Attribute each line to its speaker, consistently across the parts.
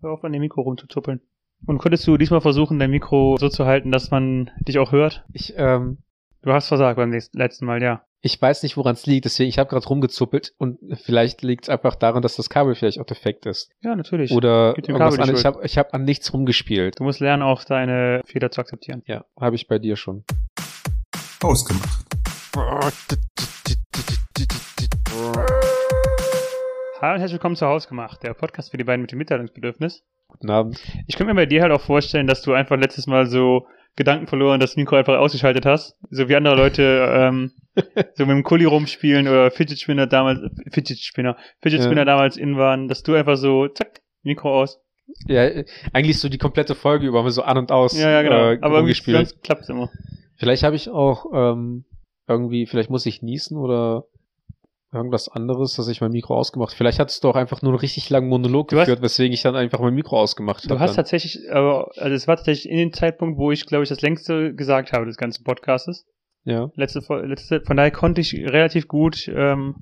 Speaker 1: Hör auf, an dem Mikro rumzuzuppeln. Und könntest du diesmal versuchen, dein Mikro so zu halten, dass man dich auch hört?
Speaker 2: Ich, ähm,
Speaker 1: Du hast versagt beim nächsten- letzten Mal, ja.
Speaker 2: ich weiß nicht, woran es liegt, deswegen, ich habe gerade rumgezuppelt und vielleicht liegt es einfach daran, dass das Kabel vielleicht auch defekt ist.
Speaker 1: Ja, natürlich.
Speaker 2: Oder irgendwas anderes. Ich habe ich hab an nichts rumgespielt.
Speaker 1: Du musst lernen, auch deine Fehler zu akzeptieren.
Speaker 2: Ja, habe ich bei dir schon.
Speaker 3: Ausgemacht.
Speaker 1: Hallo und herzlich willkommen zu Hausgemacht, der Podcast für die beiden mit dem Mitteilungsbedürfnis.
Speaker 2: Guten Abend.
Speaker 1: Ich könnte mir bei dir halt auch vorstellen, dass du einfach letztes Mal so Gedanken verloren, das Mikro einfach ausgeschaltet hast. So wie andere Leute ähm, so mit dem Kuli rumspielen oder Fidget Spinner damals, Fidget Spinner, Fidget
Speaker 2: Ja.
Speaker 1: Spinner damals in waren, dass du einfach so, zack, Mikro aus.
Speaker 2: Ja, eigentlich so die komplette Folge über mal so an und aus
Speaker 1: Ja, ja, genau.
Speaker 2: äh,
Speaker 1: Aber irgendwie sonst klappt's immer.
Speaker 2: Vielleicht habe ich auch ähm, irgendwie, vielleicht muss ich niesen oder irgendwas anderes, dass ich mein Mikro ausgemacht. Vielleicht hattest du auch einfach nur einen richtig langen Monolog
Speaker 1: Du hast-
Speaker 2: geführt, weswegen ich dann einfach mein Mikro ausgemacht habe.
Speaker 1: Du hast
Speaker 2: dann.
Speaker 1: tatsächlich, aber, also es war tatsächlich in dem Zeitpunkt, wo ich, glaube ich, das längste gesagt habe des ganzen Podcastes.
Speaker 2: ja.
Speaker 1: Letzte, letzte, von daher konnte ich relativ gut, ähm,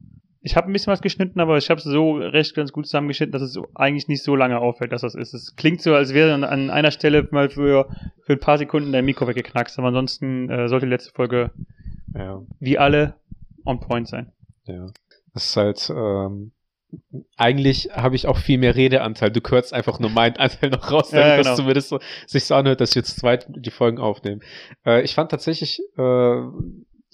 Speaker 1: ich habe ein bisschen was geschnitten, aber ich habe es so recht ganz gut zusammengeschnitten, dass es eigentlich nicht so lange auffällt, dass das ist. Es klingt so, als wäre an, an einer Stelle mal für, für ein paar Sekunden dein Mikro weggeknackst, aber ansonsten äh, sollte die letzte Folge
Speaker 2: ja,
Speaker 1: wie alle on point sein.
Speaker 2: Ja. Das ist halt, ähm, eigentlich habe ich auch viel mehr Redeanteil. Du kürzt einfach nur meinen Anteil noch raus, damit
Speaker 1: Ja, ja,
Speaker 2: das
Speaker 1: genau.
Speaker 2: zumindest so, sich so anhört, dass wir zu zweit die Folgen aufnehmen. Äh, ich fand tatsächlich äh,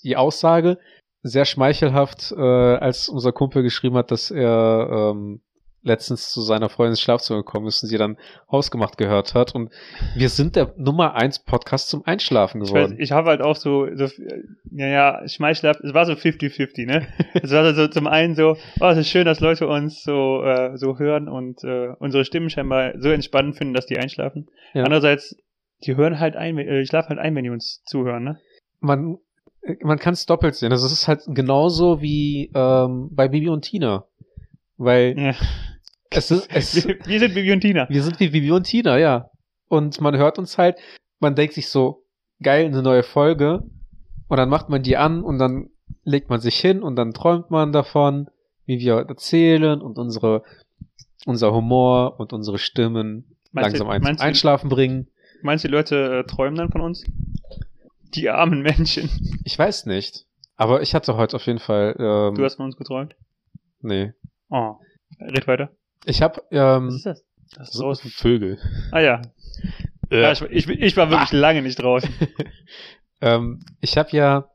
Speaker 2: die Aussage sehr schmeichelhaft, äh, als unser Kumpel geschrieben hat, dass er ähm, letztens zu seiner Freundin ins Schlafzimmer gekommen ist und sie dann hausgemacht gehört hat. Und wir sind der Nummer eins Podcast zum Einschlafen
Speaker 1: Ich weiß,
Speaker 2: geworden.
Speaker 1: ich habe halt auch so, so ja, ja, Schmeichler, es war so 50-50, ne? Es war so zum einen so, oh, es ist schön, dass Leute uns so, äh, so hören und äh, unsere Stimmen scheinbar so entspannend finden, dass die einschlafen.
Speaker 2: Ja.
Speaker 1: Andererseits, die hören halt ein, äh, die schlafen halt ein, wenn die uns zuhören, ne?
Speaker 2: man, man kann es doppelt sehen. Also es ist halt genauso wie ähm, bei Bibi und Tina. Weil
Speaker 1: Ja.
Speaker 2: Es ist, es,
Speaker 1: Wir, wir sind Bibi und Tina.
Speaker 2: wir sind wie Bibi und Tina, ja. Und man hört uns halt, man denkt sich so, geil, eine neue Folge. Und dann macht man die an und dann legt man sich hin und dann träumt man davon, wie wir erzählen und unsere, unser Humor und unsere Stimmen
Speaker 1: Meinst du-
Speaker 2: langsam ein
Speaker 1: meinst du-
Speaker 2: Einschlafen bringen.
Speaker 1: Meinst du, die Leute äh, träumen dann von uns? Die armen Menschen.
Speaker 2: Ich weiß nicht. Aber ich hatte heute auf jeden Fall, ähm,
Speaker 1: Du hast von uns geträumt?
Speaker 2: nee.
Speaker 1: Oh. Red weiter.
Speaker 2: Ich habe ähm,
Speaker 1: Was ist das? Das ist
Speaker 2: so
Speaker 1: draußen.
Speaker 2: Vögel.
Speaker 1: Ah ja. ja ich, ich, ich war wirklich lange nicht draußen.
Speaker 2: ähm, ich habe ja,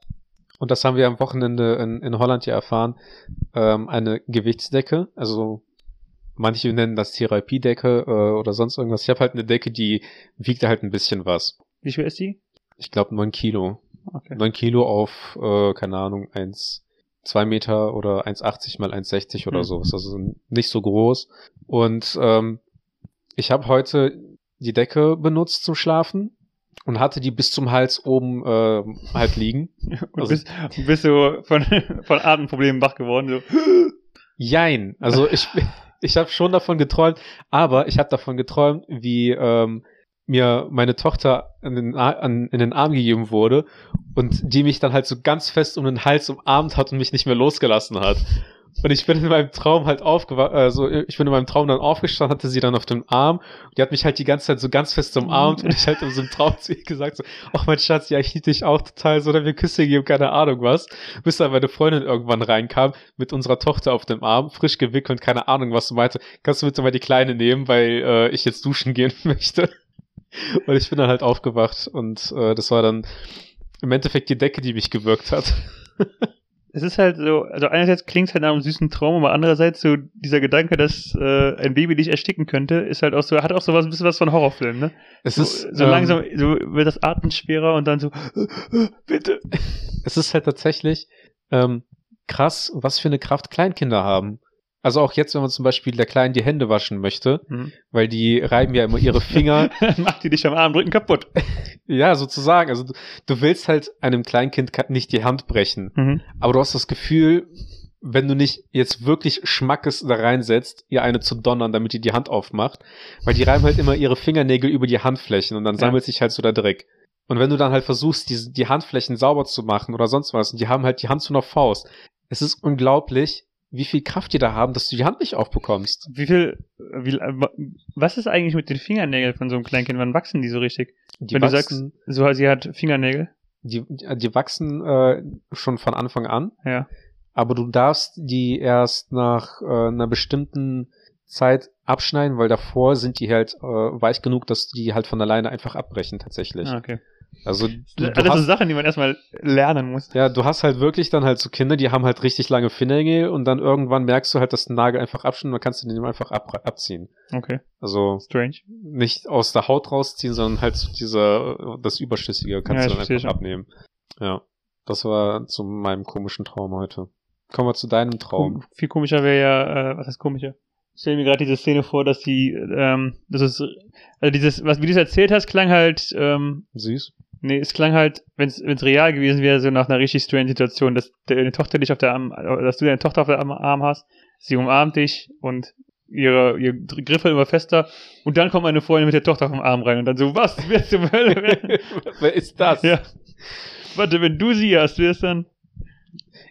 Speaker 2: und das haben wir am Wochenende in, in Holland ja erfahren, ähm, eine Gewichtsdecke. Also manche nennen das Therapiedecke äh, oder sonst irgendwas. Ich habe halt eine Decke, die wiegt halt ein bisschen was.
Speaker 1: Wie schwer ist die?
Speaker 2: Ich glaube neun Kilo.
Speaker 1: Okay.
Speaker 2: Neun Kilo auf, äh, keine Ahnung, eins, zwei Meter oder 1,80 mal 1,60 oder
Speaker 1: Hm.
Speaker 2: sowas. Also nicht so groß. Und ähm, ich habe heute die Decke benutzt zum Schlafen und hatte die bis zum Hals oben äh, halt liegen.
Speaker 1: Und
Speaker 2: Also-
Speaker 1: bist, bist so von, von Atemproblemen wach geworden. So.
Speaker 2: Jein. Also ich, ich habe schon davon geträumt, aber ich habe davon geträumt, wie ähm, mir meine Tochter in den, an, in den Arm gegeben wurde und die mich dann halt so ganz fest um den Hals umarmt hat und mich nicht mehr losgelassen hat. Und ich bin in meinem Traum halt aufgewacht, also ich bin in meinem Traum dann aufgestanden, hatte sie dann auf dem Arm und die hat mich halt die ganze Zeit so ganz fest umarmt und ich halt in so einem Traum zu ihr gesagt so, ach mein Schatz, ja, ich liebe dich auch total, so, oder wir Küsse gegeben, keine Ahnung was. Bis dann meine Freundin irgendwann reinkam, mit unserer Tochter auf dem Arm, frisch gewickelt, keine Ahnung was, und meinte, kannst du bitte mal die Kleine nehmen, weil äh, ich jetzt duschen gehen möchte. Und ich bin dann halt aufgewacht und äh, das war dann im Endeffekt die Decke, die mich gewirkt hat.
Speaker 1: Es ist halt so, also einerseits klingt es halt nach einem süßen Traum, aber andererseits so dieser Gedanke, dass äh, ein Baby dich ersticken könnte, ist halt auch so, hat auch so was, ein bisschen was von Horrorfilm, ne?
Speaker 2: Es
Speaker 1: so,
Speaker 2: ist
Speaker 1: so
Speaker 2: ähm,
Speaker 1: langsam, so wird das Atmen schwerer und dann so, bitte.
Speaker 2: es ist halt tatsächlich ähm, krass, was für eine Kraft Kleinkinder haben. Also auch jetzt, wenn man zum Beispiel der Kleinen die Hände waschen möchte,
Speaker 1: Mhm.
Speaker 2: weil die reiben ja immer ihre Finger
Speaker 1: macht die dich am Armdrücken kaputt.
Speaker 2: Ja, sozusagen. Also du, du willst halt einem Kleinkind nicht die Hand brechen.
Speaker 1: Mhm.
Speaker 2: Aber du hast das Gefühl, wenn du nicht jetzt wirklich Schmackes da reinsetzt, ihr eine zu donnern, damit die die Hand aufmacht. Weil die reiben halt immer ihre Fingernägel über die Handflächen und dann
Speaker 1: Ja.
Speaker 2: sammelt sich halt so der Dreck. Und wenn du dann halt versuchst, die, die Handflächen sauber zu machen oder sonst was, und die haben halt die Hand zu einer Faust. Es ist unglaublich, wie viel Kraft die da haben, dass du die Hand nicht aufbekommst.
Speaker 1: Wie viel, wie, was ist eigentlich mit den Fingernägeln von so einem Kleinkind? Wann wachsen die so richtig?
Speaker 2: Die
Speaker 1: Wenn
Speaker 2: wachsen,
Speaker 1: du sagst, so, sie hat Fingernägel.
Speaker 2: die, die wachsen äh, schon von Anfang an,
Speaker 1: Ja.
Speaker 2: aber du darfst die erst nach äh, einer bestimmten Zeit abschneiden, weil davor sind die halt äh, weich genug, dass die halt von alleine einfach abbrechen tatsächlich.
Speaker 1: Ah, okay.
Speaker 2: Also du,
Speaker 1: Alles so
Speaker 2: hast,
Speaker 1: Sachen, die man erstmal lernen muss.
Speaker 2: ja, du hast halt wirklich dann halt so Kinder, die haben halt richtig lange Fingernägel und dann irgendwann merkst du halt, dass ein Nagel einfach abschneidet und dann kannst du den einfach ab, abziehen.
Speaker 1: Okay.
Speaker 2: Also
Speaker 1: Strange.
Speaker 2: nicht aus der Haut rausziehen, sondern halt so dieser, das Überschüssige kannst
Speaker 1: Ja,
Speaker 2: du dann einfach
Speaker 1: schon.
Speaker 2: abnehmen. Ja. Das war zu meinem komischen Traum heute. Kommen wir zu deinem Traum.
Speaker 1: Viel komischer wäre ja, äh, was heißt komischer? Ich stelle mir gerade diese Szene vor, dass die, ähm, das ist, also dieses, was, wie du es erzählt hast, klang halt, ähm,
Speaker 2: Süß.
Speaker 1: Nee, es klang halt, wenn es real gewesen wäre, so nach einer richtig strange Situation, dass deine Tochter dich auf der Arm, dass du deine Tochter auf der Arm, hast, sie umarmt dich und ihre, ihr Griffel immer fester und dann kommt eine Freundin mit der Tochter auf dem Arm rein und dann so, was, wer zur Hölle?
Speaker 2: Wer ist das?
Speaker 1: ja. Warte, wenn du sie hast, wer ist dann?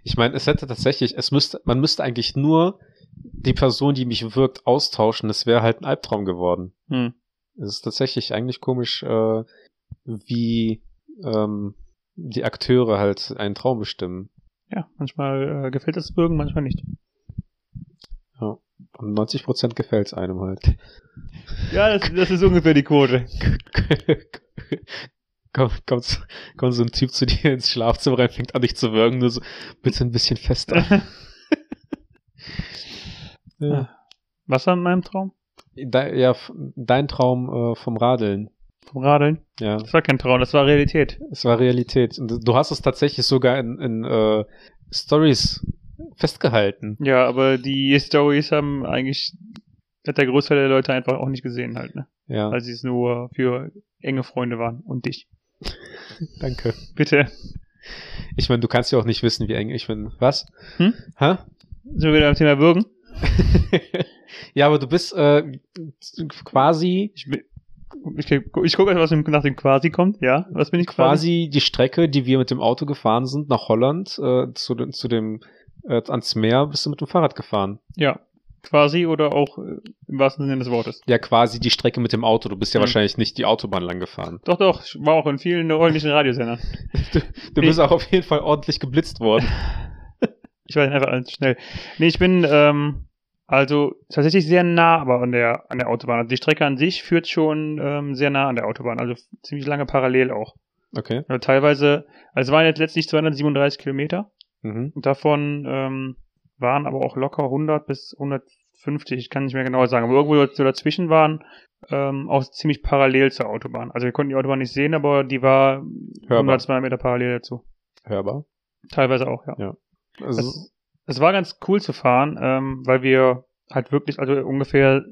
Speaker 2: Ich meine, es hätte tatsächlich, es müsste, man müsste eigentlich nur die Person, die mich wirkt, austauschen. Es wäre halt ein Albtraum geworden.
Speaker 1: Hm.
Speaker 2: Es ist tatsächlich eigentlich komisch, äh, wie ähm, die Akteure halt einen Traum bestimmen.
Speaker 1: Ja, manchmal äh, gefällt das Bürgen, manchmal nicht.
Speaker 2: Und 90 Prozent gefällt's einem halt.
Speaker 1: Ja, das, das ist ungefähr die Quote.
Speaker 2: kommt, kommt, kommt so ein Typ zu dir ins Schlafzimmer rein, fängt an dich zu würgen, nur so, bitte ein bisschen fester. ja.
Speaker 1: Was war in meinem Traum?
Speaker 2: De, ja, dein Traum äh, vom Radeln.
Speaker 1: Vom Radeln?
Speaker 2: Ja,
Speaker 1: Das war kein Traum, das war Realität.
Speaker 2: es war Realität. Und du hast es tatsächlich sogar in, in äh, Stories festgehalten.
Speaker 1: Ja, aber die Stories haben eigentlich hat der Großteil der Leute einfach auch nicht gesehen halt, ne?
Speaker 2: Ja,
Speaker 1: Weil sie es nur für enge Freunde waren und dich.
Speaker 2: danke.
Speaker 1: Bitte.
Speaker 2: Ich meine, du kannst ja auch nicht wissen, wie eng ich bin. Was?
Speaker 1: Hm?
Speaker 2: Hä?
Speaker 1: Sind wir wieder beim Thema Würgen?
Speaker 2: ja, aber du bist äh, quasi
Speaker 1: Ich, bin- ich, ich gucke, was nach dem Quasi kommt, ja? Was bin ich quasi?
Speaker 2: quasi die Strecke, die wir mit dem Auto gefahren sind nach Holland äh, zu, zu dem äh, ans Meer, bist du mit dem Fahrrad gefahren.
Speaker 1: Ja. Quasi oder auch äh, im wahrsten Sinne des Wortes.
Speaker 2: Ja, quasi die Strecke mit dem Auto. Du bist ja
Speaker 1: Mhm.
Speaker 2: wahrscheinlich nicht die Autobahn lang gefahren.
Speaker 1: Doch, doch, ich war auch in vielen ordentlichen Radiosendern.
Speaker 2: Du, du bist auch auf jeden Fall ordentlich geblitzt worden.
Speaker 1: Ich war einfach schnell. Nee, ich bin ähm, also tatsächlich sehr nah aber an der an der Autobahn. Also die Strecke an sich führt schon ähm, sehr nah an der Autobahn, also ziemlich lange parallel auch.
Speaker 2: Okay.
Speaker 1: Also teilweise, also es waren jetzt letztlich 237 Kilometer
Speaker 2: Mhm.
Speaker 1: und davon ähm, waren aber auch locker 100 bis 150, ich kann nicht mehr genau sagen, aber irgendwo so dazwischen waren ähm, auch ziemlich parallel zur Autobahn. Also wir konnten die Autobahn nicht sehen, aber die war
Speaker 2: Hörbar.
Speaker 1: 100, 200 Meter parallel dazu.
Speaker 2: Hörbar.
Speaker 1: Teilweise auch, ja.
Speaker 2: Also,
Speaker 1: Es, es war ganz cool zu fahren, ähm, weil wir halt wirklich, also ungefähr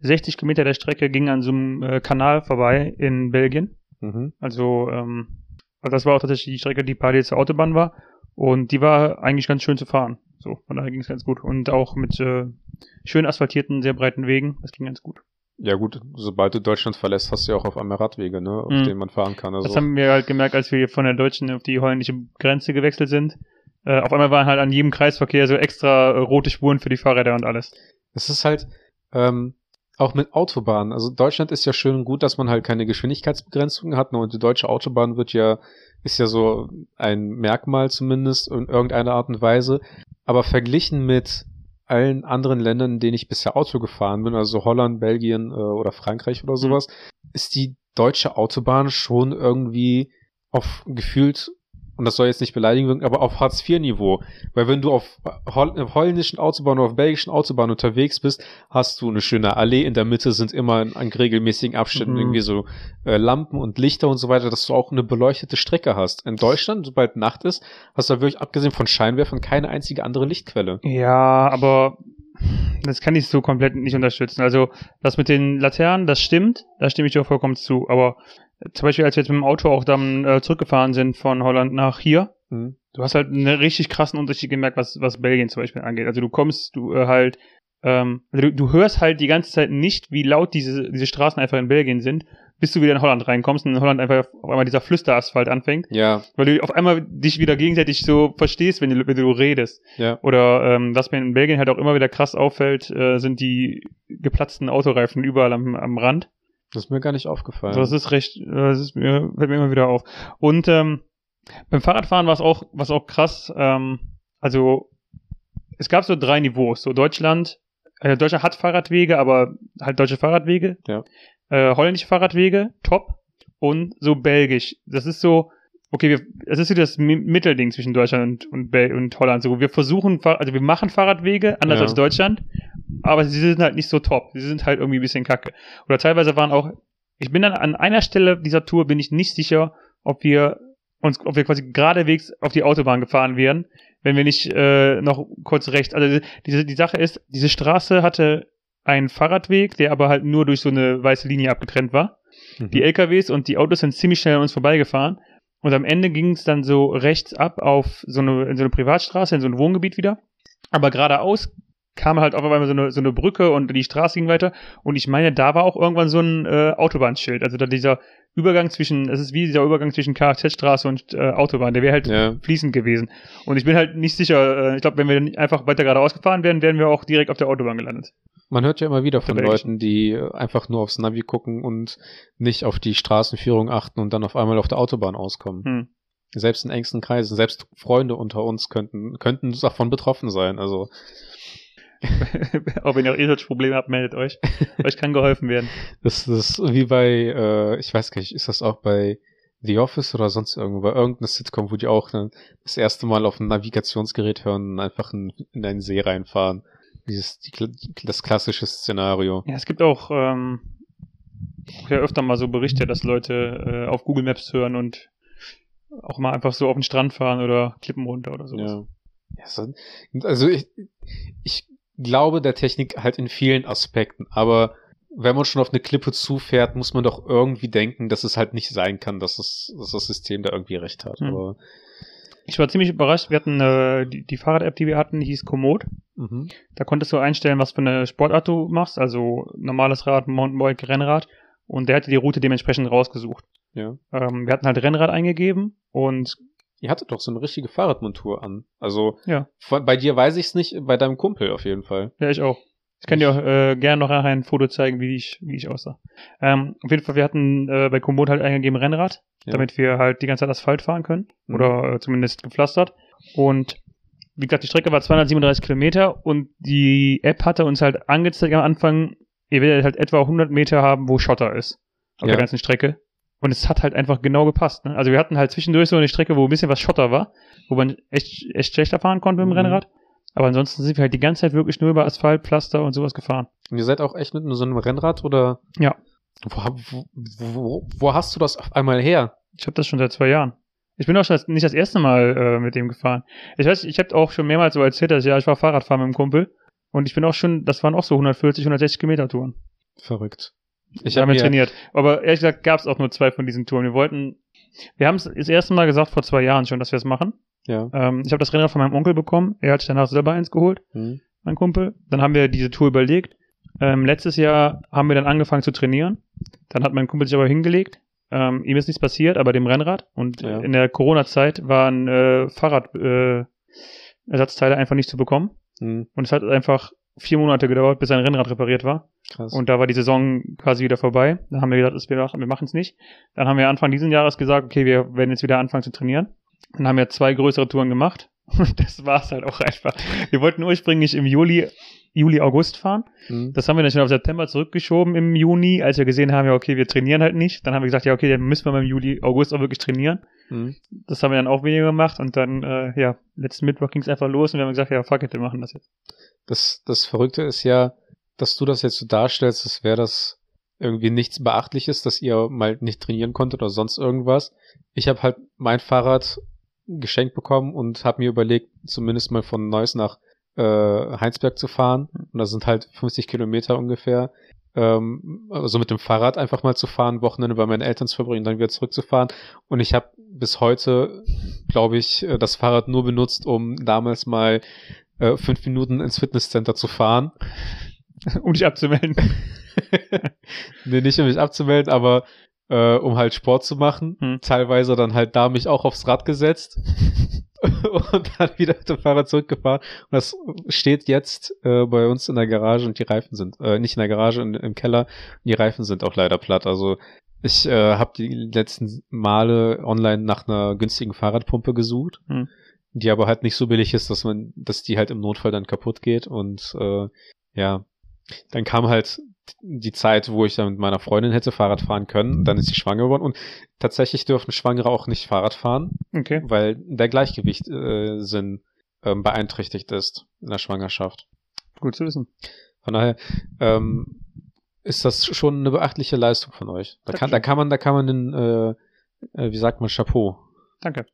Speaker 1: 60 Kilometer der Strecke gingen an so einem äh, Kanal vorbei in Belgien.
Speaker 2: mhm.
Speaker 1: Also, ähm, also das war auch tatsächlich die Strecke, die parallel zur Autobahn war. Und die war eigentlich ganz schön zu fahren. So, von daher ging es ganz gut. Und auch mit äh, schön asphaltierten, sehr breiten Wegen. Das ging ganz gut.
Speaker 2: Ja gut, sobald du Deutschland verlässt, hast du ja auch auf einmal Radwege, ne, auf
Speaker 1: Mhm.
Speaker 2: denen man fahren kann. Also,
Speaker 1: Das haben wir halt gemerkt, als wir von der deutschen auf die holländische Grenze gewechselt sind. Äh, auf einmal waren halt an jedem Kreisverkehr so extra äh, rote Spuren für die Fahrräder und alles.
Speaker 2: Es ist halt ähm, auch mit Autobahnen. Also Deutschland ist ja schön und gut, dass man halt keine Geschwindigkeitsbegrenzungen hat. Und die deutsche Autobahn wird ja, ist ja so ein Merkmal zumindest in irgendeiner Art und Weise. Aber verglichen mit allen anderen Ländern, in denen ich bisher Auto gefahren bin, also Holland, Belgien äh, oder Frankreich oder sowas, ist die deutsche Autobahn schon irgendwie auf gefühlt und das soll jetzt nicht beleidigen wirken, aber auf Hartz-IV-Niveau. Weil wenn du auf Hol holländischen Autobahnen oder auf belgischen Autobahnen unterwegs bist, hast du eine schöne Allee. In der Mitte sind immer in, an regelmäßigen Abständen
Speaker 1: Mhm.
Speaker 2: irgendwie so äh, Lampen und Lichter und so weiter, dass du auch eine beleuchtete Strecke hast. In Deutschland, sobald Nacht ist, hast du da wirklich abgesehen von Scheinwerfern keine einzige andere Lichtquelle.
Speaker 1: Ja, aber das kann ich so komplett nicht unterstützen. Also das mit den Laternen, das stimmt, da stimme ich dir auch vollkommen zu. Aber zum Beispiel, als wir jetzt mit dem Auto auch dann äh, zurückgefahren sind von Holland nach hier,
Speaker 2: Mhm.
Speaker 1: du hast halt einen richtig krassen Unterschied gemerkt, was, was Belgien zum Beispiel angeht. Also du kommst, du äh, halt, ähm, also du, du hörst halt die ganze Zeit nicht, wie laut diese, diese Straßen einfach in Belgien sind. bis du wieder in Holland reinkommst und in Holland einfach auf einmal dieser Flüsterasphalt anfängt,
Speaker 2: Ja,
Speaker 1: weil du auf einmal dich wieder gegenseitig so verstehst, wenn du, wenn du redest.
Speaker 2: ja.
Speaker 1: Oder ähm, was mir in Belgien halt auch immer wieder krass auffällt, äh, sind die geplatzten Autoreifen überall am, am Rand.
Speaker 2: Das ist mir gar nicht aufgefallen.
Speaker 1: Das ist recht, das ist mir, fällt mir immer wieder auf. Und ähm, beim Fahrradfahren war es auch, was auch krass, ähm, also es gab so drei Niveaus. So Deutschland, äh, Deutschland hat Fahrradwege, aber halt deutsche Fahrradwege.
Speaker 2: Ja.
Speaker 1: Äh, holländische Fahrradwege, top. Und so belgisch. Das ist so, okay, wir, es ist so das Mi- Mittelding zwischen Deutschland und, und, Bel und Holland. So, wir versuchen, also wir machen Fahrradwege, anders
Speaker 2: Ja.
Speaker 1: als Deutschland, aber sie sind halt nicht so top. Sie sind halt irgendwie ein bisschen kacke. Oder teilweise waren auch, ich bin dann an einer Stelle dieser Tour bin ich nicht sicher, ob wir uns, ob wir quasi geradewegs auf die Autobahn gefahren wären, wenn wir nicht äh, noch kurz rechts. Also diese, die Sache ist, diese Straße hatte einen Fahrradweg, der aber halt nur durch so eine weiße Linie abgetrennt war.
Speaker 2: Mhm.
Speaker 1: Die LKWs und die Autos sind ziemlich schnell an uns vorbeigefahren. Und am Ende ging es dann so rechts ab auf so eine, in so eine Privatstraße, in so ein Wohngebiet wieder. Aber geradeaus kam halt auf einmal so eine, so eine Brücke und die Straße ging weiter. Und ich meine, da war auch irgendwann so ein äh, Autobahnschild. Also da dieser Übergang zwischen, es ist wie dieser Übergang zwischen Kfz-Straße und äh, Autobahn, der wäre halt
Speaker 2: Ja.
Speaker 1: fließend gewesen. Und ich bin halt nicht sicher, äh, ich glaube, wenn wir einfach weiter geradeaus gefahren wären, wären wir auch direkt auf der Autobahn gelandet.
Speaker 2: Man hört ja immer wieder von. Leuten, die einfach nur aufs Navi gucken und nicht auf die Straßenführung achten und dann auf einmal auf der Autobahn auskommen.
Speaker 1: Hm.
Speaker 2: Selbst in engsten Kreisen, selbst Freunde unter uns könnten, könnten davon betroffen sein. Also,
Speaker 1: auch wenn ihr auch eh solche Probleme habt, meldet euch. euch kann geholfen werden.
Speaker 2: das, das ist wie bei, äh, ich weiß gar nicht, ist das auch bei The Office oder sonst irgendwo, bei irgendeiner Sitcom, wo die auch dann das erste Mal auf ein Navigationsgerät hören und einfach in, in einen See reinfahren. Dieses, die, das klassische Szenario.
Speaker 1: Ja, es gibt auch ähm, ja öfter mal so Berichte, dass Leute äh, auf Google Maps hören und auch mal einfach so auf den Strand fahren oder Klippen runter oder sowas.
Speaker 2: Ja. ja so, also ich, ich glaube der Technik halt in vielen Aspekten, aber wenn man schon auf eine Klippe zufährt, muss man doch irgendwie denken, dass es halt nicht sein kann, dass, es, dass das System da irgendwie recht hat.
Speaker 1: Hm. Ich war ziemlich überrascht. Wir hatten äh, die, die Fahrrad-App, die wir hatten, hieß Komoot.
Speaker 2: mhm.
Speaker 1: Da konntest du einstellen, was für eine Sportart du machst, also normales Rad, Mountainbike, Rennrad. Und der hatte die Route dementsprechend rausgesucht.
Speaker 2: ja.
Speaker 1: Ähm, wir hatten halt Rennrad eingegeben und
Speaker 2: Ihr hattet doch so eine richtige Fahrradmontur an. Also
Speaker 1: Ja.
Speaker 2: von, bei dir weiß ich es nicht, bei deinem Kumpel auf jeden Fall.
Speaker 1: Ja, ich auch. Ich kann dir auch äh, gerne noch nachher ein Foto zeigen, wie ich, wie ich aussah. Ähm, auf jeden Fall, wir hatten äh, bei Komoot halt eingegeben Rennrad,
Speaker 2: Ja.
Speaker 1: damit wir halt die ganze Zeit Asphalt fahren können.
Speaker 2: Mhm.
Speaker 1: Oder äh, zumindest gepflastert. Und wie gesagt, die Strecke war 237 Kilometer und die App hatte uns halt angezeigt am Anfang, ihr werdet halt etwa 100 Meter haben, wo Schotter ist. Auf
Speaker 2: Ja.
Speaker 1: der ganzen Strecke. Und es hat halt einfach genau gepasst. Ne? Also wir hatten halt zwischendurch so eine Strecke, wo ein bisschen was Schotter war, wo man echt, echt schlechter fahren konnte mit dem
Speaker 2: Mhm.
Speaker 1: Rennrad. Aber ansonsten sind wir halt die ganze Zeit wirklich nur über Asphalt, Pflaster und sowas gefahren.
Speaker 2: Und ihr seid auch echt mit so einem Rennrad oder?
Speaker 1: Ja.
Speaker 2: Wo, wo, wo, hast du das auf einmal her?
Speaker 1: Ich habe das schon seit zwei Jahren. Ich bin auch schon nicht das erste Mal äh, mit dem gefahren. Ich weiß, ich habe auch schon mehrmals so erzählt, dass ja, ich war Fahrradfahren mit dem Kumpel. Und ich bin auch schon, das waren auch so 140, 160 Kilometer Touren.
Speaker 2: Verrückt. Ich habe mir
Speaker 1: trainiert. Aber ehrlich gesagt gab es auch nur zwei von diesen Touren. Wir wollten, wir haben es das erste Mal gesagt vor zwei Jahren schon, dass wir es machen.
Speaker 2: ja.
Speaker 1: Ähm, ich habe das Rennrad von meinem Onkel bekommen. Er hat sich danach selber eins geholt,
Speaker 2: Hm.
Speaker 1: mein Kumpel. Dann haben wir diese Tour überlegt. Ähm, letztes Jahr haben wir dann angefangen zu trainieren. Dann hat mein Kumpel sich aber hingelegt. Ähm, ihm ist nichts passiert, aber dem Rennrad. Und
Speaker 2: Ja.
Speaker 1: in der Corona-Zeit waren äh, Fahrradersatzteile äh, einfach nicht zu bekommen.
Speaker 2: Hm.
Speaker 1: Und es hat einfach vier Monate gedauert, bis sein Rennrad repariert war.
Speaker 2: Krass.
Speaker 1: Und da war die Saison quasi wieder vorbei. Dann haben wir gesagt, das- wir machen wir machen es nicht. Dann haben wir Anfang dieses Jahres gesagt, okay, wir werden jetzt wieder anfangen zu trainieren. Dann haben wir zwei größere Touren gemacht. Und das war's halt auch einfach. Wir wollten ursprünglich im Juli, Juli, August fahren.
Speaker 2: hm.
Speaker 1: Das haben wir dann schon auf September zurückgeschoben im Juni, als wir gesehen haben, ja, okay, wir trainieren halt nicht. Dann haben wir gesagt, ja, okay, dann müssen wir beim Juli, August auch wirklich trainieren.
Speaker 2: Hm.
Speaker 1: Das haben wir dann auch weniger gemacht. Und dann, äh, ja, letzten Mittwoch ging es einfach los und wir haben gesagt, ja, fuck it, wir machen das jetzt.
Speaker 2: Das, das Verrückte ist ja, dass du das jetzt so darstellst, als wäre das irgendwie nichts Beachtliches, dass ihr mal nicht trainieren konntet oder sonst irgendwas. Ich habe halt mein Fahrrad geschenkt bekommen und habe mir überlegt, zumindest mal von Neuss nach äh, Heinsberg zu fahren. Und das sind halt 50 Kilometer ungefähr. Ähm, also mit dem Fahrrad einfach mal zu fahren, Wochenende bei meinen Eltern zu verbringen, dann wieder zurückzufahren. Und ich habe bis heute, glaube ich, äh, das Fahrrad nur benutzt, um damals mal äh, fünf Minuten ins Fitnesscenter zu fahren.
Speaker 1: um dich abzumelden.
Speaker 2: nee, nicht um mich abzumelden, aber äh, um halt Sport zu machen.
Speaker 1: Hm.
Speaker 2: Teilweise dann halt da mich auch aufs Rad gesetzt und dann wieder mit dem Fahrrad zurückgefahren. Und das steht jetzt äh, bei uns in der Garage und die Reifen sind, äh, nicht in der Garage, in, im Keller. Die Reifen sind auch leider platt. Also ich äh, habe die letzten Male online nach einer günstigen Fahrradpumpe gesucht,
Speaker 1: Hm.
Speaker 2: die aber halt nicht so billig ist, dass man, dass die halt im Notfall dann kaputt geht. Und äh, ja, dann kam halt die Zeit, wo ich dann mit meiner Freundin hätte Fahrrad fahren können. Dann ist sie schwanger geworden. Und tatsächlich dürfen Schwangere auch nicht Fahrrad fahren,
Speaker 1: Okay.
Speaker 2: weil der Gleichgewicht äh, ähm, beeinträchtigt ist in der Schwangerschaft.
Speaker 1: Gut zu wissen.
Speaker 2: Von daher ähm, ist das schon eine beachtliche Leistung von euch. Da kann, da kann man, da kann man den, äh, äh, wie sagt man, Chapeau.
Speaker 1: Danke.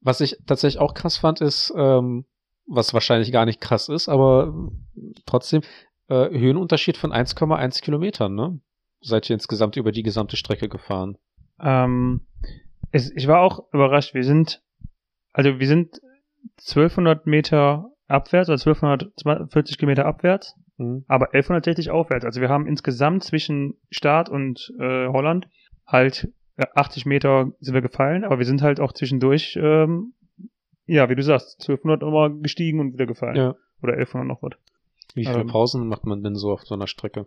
Speaker 2: Was ich tatsächlich auch krass fand, ist, ähm, was wahrscheinlich gar nicht krass ist, aber trotzdem, äh, Höhenunterschied von 1,1 Kilometern, ne? Seid ihr insgesamt über die gesamte Strecke gefahren?
Speaker 1: Ähm, es, ich war auch überrascht. Wir sind, also wir sind 1200 Meter abwärts, oder 1240 Kilometer abwärts,
Speaker 2: Mhm.
Speaker 1: aber 1160 aufwärts. Also wir haben insgesamt zwischen Start und äh, Holland halt ja, 80 Meter sind wir gefallen, aber wir sind halt auch zwischendurch, ähm, ja, wie du sagst, 1200 nochmal gestiegen und wieder gefallen.
Speaker 2: Ja.
Speaker 1: Oder 1100 noch was.
Speaker 2: Wie viele
Speaker 1: Ähm.
Speaker 2: Pausen macht man denn so auf so einer Strecke?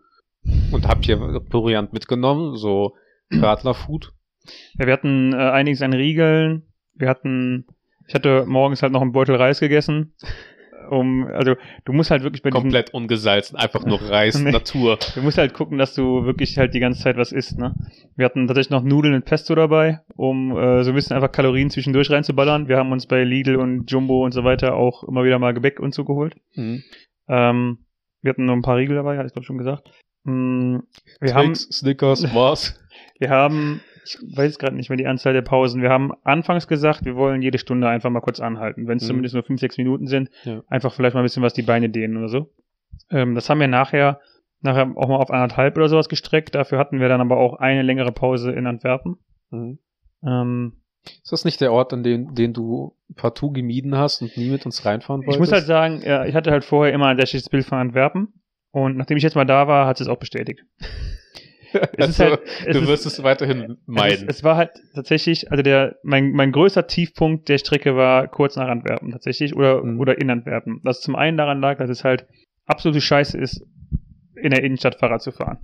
Speaker 2: Und habt ihr Proviant mitgenommen? So Radlerfood?
Speaker 1: Ja, wir hatten äh, einiges an Riegeln. Wir hatten, ich hatte morgens halt noch einen Beutel Reis gegessen. Um, also du musst halt wirklich bei diesem,
Speaker 2: Komplett ungesalzen, einfach nur Reis,
Speaker 1: Nee.
Speaker 2: Natur.
Speaker 1: du musst halt gucken, dass du wirklich halt die ganze Zeit was isst, ne? Wir hatten tatsächlich noch Nudeln mit Pesto dabei, um äh, so ein bisschen einfach Kalorien zwischendurch reinzuballern. Wir haben uns bei Lidl und Jumbo und so weiter auch immer wieder mal Gebäck und so geholt.
Speaker 2: Mhm.
Speaker 1: Ähm, wir hatten noch ein paar Riegel dabei, hatte ich glaube schon gesagt. Mm, wir haben
Speaker 2: Twix, Snickers, Mars.
Speaker 1: Wir haben, ich weiß gerade nicht mehr die Anzahl der Pausen. Wir haben anfangs gesagt, wir wollen jede Stunde einfach mal kurz anhalten, wenn es
Speaker 2: Mhm.
Speaker 1: zumindest nur fünf, sechs Minuten sind.
Speaker 2: Ja.
Speaker 1: Einfach vielleicht mal ein bisschen was die Beine dehnen oder so. Ähm, das haben wir nachher, nachher auch mal auf anderthalb oder sowas gestreckt. Dafür hatten wir dann aber auch eine längere Pause in Antwerpen.
Speaker 2: Mhm.
Speaker 1: Ähm,
Speaker 2: Ist das nicht der Ort, an den, den du partout gemieden hast und nie mit uns reinfahren wolltest?
Speaker 1: ich muss halt sagen, ich hatte halt vorher immer ein sehr schlechtes Bild von Antwerpen. Und nachdem ich jetzt mal da war, hat es auch bestätigt. Es ist
Speaker 2: also,
Speaker 1: halt-
Speaker 2: du
Speaker 1: ist-
Speaker 2: wirst es weiterhin meiden.
Speaker 1: Es, es war halt tatsächlich, also der, mein, mein größter Tiefpunkt der Strecke war kurz nach Antwerpen tatsächlich oder,
Speaker 2: Mhm.
Speaker 1: oder in Antwerpen. Was zum einen daran lag, dass es halt absolute Scheiße ist, in der Innenstadt Fahrrad zu fahren.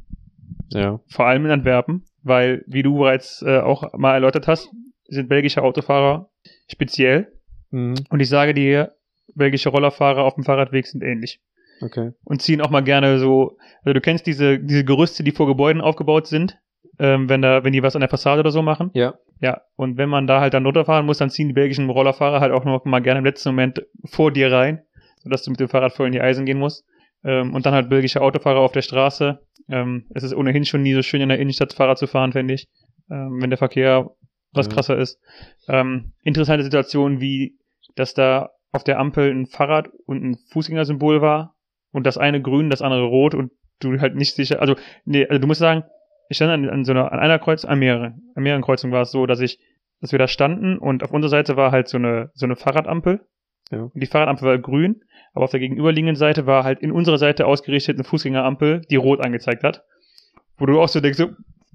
Speaker 2: ja.
Speaker 1: Vor allem in Antwerpen, weil, wie du bereits äh, auch mal erläutert hast, sind belgische Autofahrer speziell.
Speaker 2: Mhm.
Speaker 1: Und ich sage dir, belgische Rollerfahrer auf dem Fahrradweg sind ähnlich.
Speaker 2: Okay.
Speaker 1: Und ziehen auch mal gerne so, also du kennst diese, diese Gerüste, die vor Gebäuden aufgebaut sind, ähm, wenn da, wenn die was an der Fassade oder so machen.
Speaker 2: Ja.
Speaker 1: Ja, und wenn man da halt dann runterfahren muss, dann ziehen die belgischen Rollerfahrer halt auch noch mal gerne im letzten Moment vor dir rein, sodass du mit dem Fahrrad voll in die Eisen gehen musst. Ähm, und dann halt belgische Autofahrer auf der Straße. Ähm, es ist ohnehin schon nie so schön in der Innenstadt Fahrrad zu fahren, finde ich, ähm, wenn der Verkehr was
Speaker 2: Ja.
Speaker 1: krasser ist. Ähm, interessante Situation, wie dass da auf der Ampel ein Fahrrad und ein Fußgängersymbol war und das eine grün, das andere rot und du halt nicht sicher, also nee, also du musst sagen, ich stand an, an so einer, an einer Kreuz, an mehreren, an mehreren Kreuzungen war es so, dass ich, dass wir da standen und auf unserer Seite war halt so eine, so eine Fahrradampel.
Speaker 2: Ja.
Speaker 1: Und die Fahrradampel war grün, aber auf der gegenüberliegenden Seite war halt in unserer Seite ausgerichtet eine Fußgängerampel, die rot angezeigt hat. Wo du auch so denkst, so,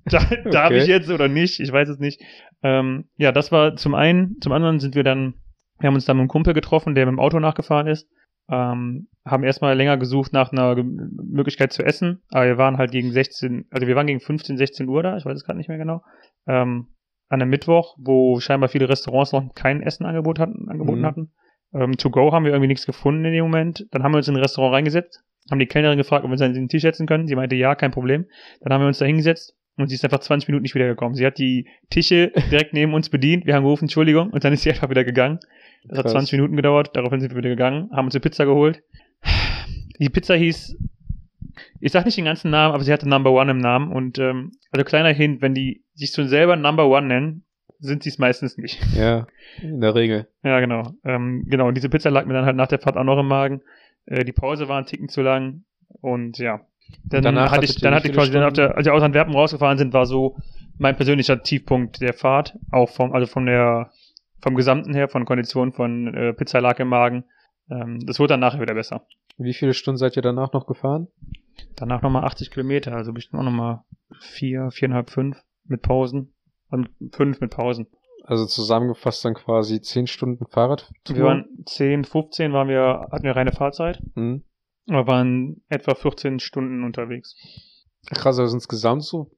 Speaker 1: da, darf
Speaker 2: Okay.
Speaker 1: ich jetzt oder nicht? Ich weiß es nicht. Ähm, ja, das war zum einen, zum anderen sind wir dann, wir haben uns dann mit einem Kumpel getroffen, der mit dem Auto nachgefahren ist. Ähm, haben erstmal länger gesucht nach einer Ge Möglichkeit zu essen, aber wir waren halt gegen 16, also wir waren gegen 15, 16 Uhr da, ich weiß es gerade nicht mehr genau. Ähm, an einem Mittwoch, wo scheinbar viele Restaurants noch kein Essenangebot hatten, angeboten
Speaker 2: Mhm.
Speaker 1: hatten. Ähm, to go haben wir irgendwie nichts gefunden in dem Moment. Dann haben wir uns in ein Restaurant reingesetzt, haben die Kellnerin gefragt, ob wir uns an den Tisch setzen können. Sie meinte, ja, kein Problem. Dann haben wir uns da hingesetzt und sie ist einfach 20 Minuten nicht wiedergekommen. Sie hat die Tische direkt neben uns bedient. Wir haben gerufen, Entschuldigung, und dann ist sie einfach wieder gegangen. Das hat
Speaker 2: Krass.
Speaker 1: 20 Minuten gedauert. Daraufhin sind wir wieder gegangen, haben uns eine Pizza geholt. Die Pizza hieß, ich sag nicht den ganzen Namen, aber sie hatte Number One im Namen. Und ähm, also kleiner Hint, wenn die sich so selber Number One nennen, sind sie es meistens nicht.
Speaker 2: Ja. In der Regel.
Speaker 1: Ja, genau. Ähm, genau, und diese Pizza lag mir dann halt nach der Fahrt auch noch im Magen. Äh, die Pause war ein Ticken zu lang. Und ja. Dann
Speaker 2: Danach
Speaker 1: hatte ich, dann hatte ich quasi, dann der, als wir aus Antwerpen rausgefahren sind, war so mein persönlicher Tiefpunkt der Fahrt. Auch vom, also von der, vom Gesamten her, von Konditionen, von äh, Pizza lag im Magen. Ähm, das wurde dann nachher wieder besser.
Speaker 2: Wie viele Stunden seid ihr danach noch gefahren?
Speaker 1: Danach nochmal 80 Kilometer, also bestimmt auch nochmal vier, viereinhalb, fünf. mit Pausen und fünf mit Pausen.
Speaker 2: Also zusammengefasst dann quasi 10 Stunden Fahrrad.
Speaker 1: Wir waren 10, 15 waren wir, hatten wir reine Fahrzeit,
Speaker 2: Hm.
Speaker 1: Aber waren etwa 14 Stunden unterwegs.
Speaker 2: Krass, also insgesamt so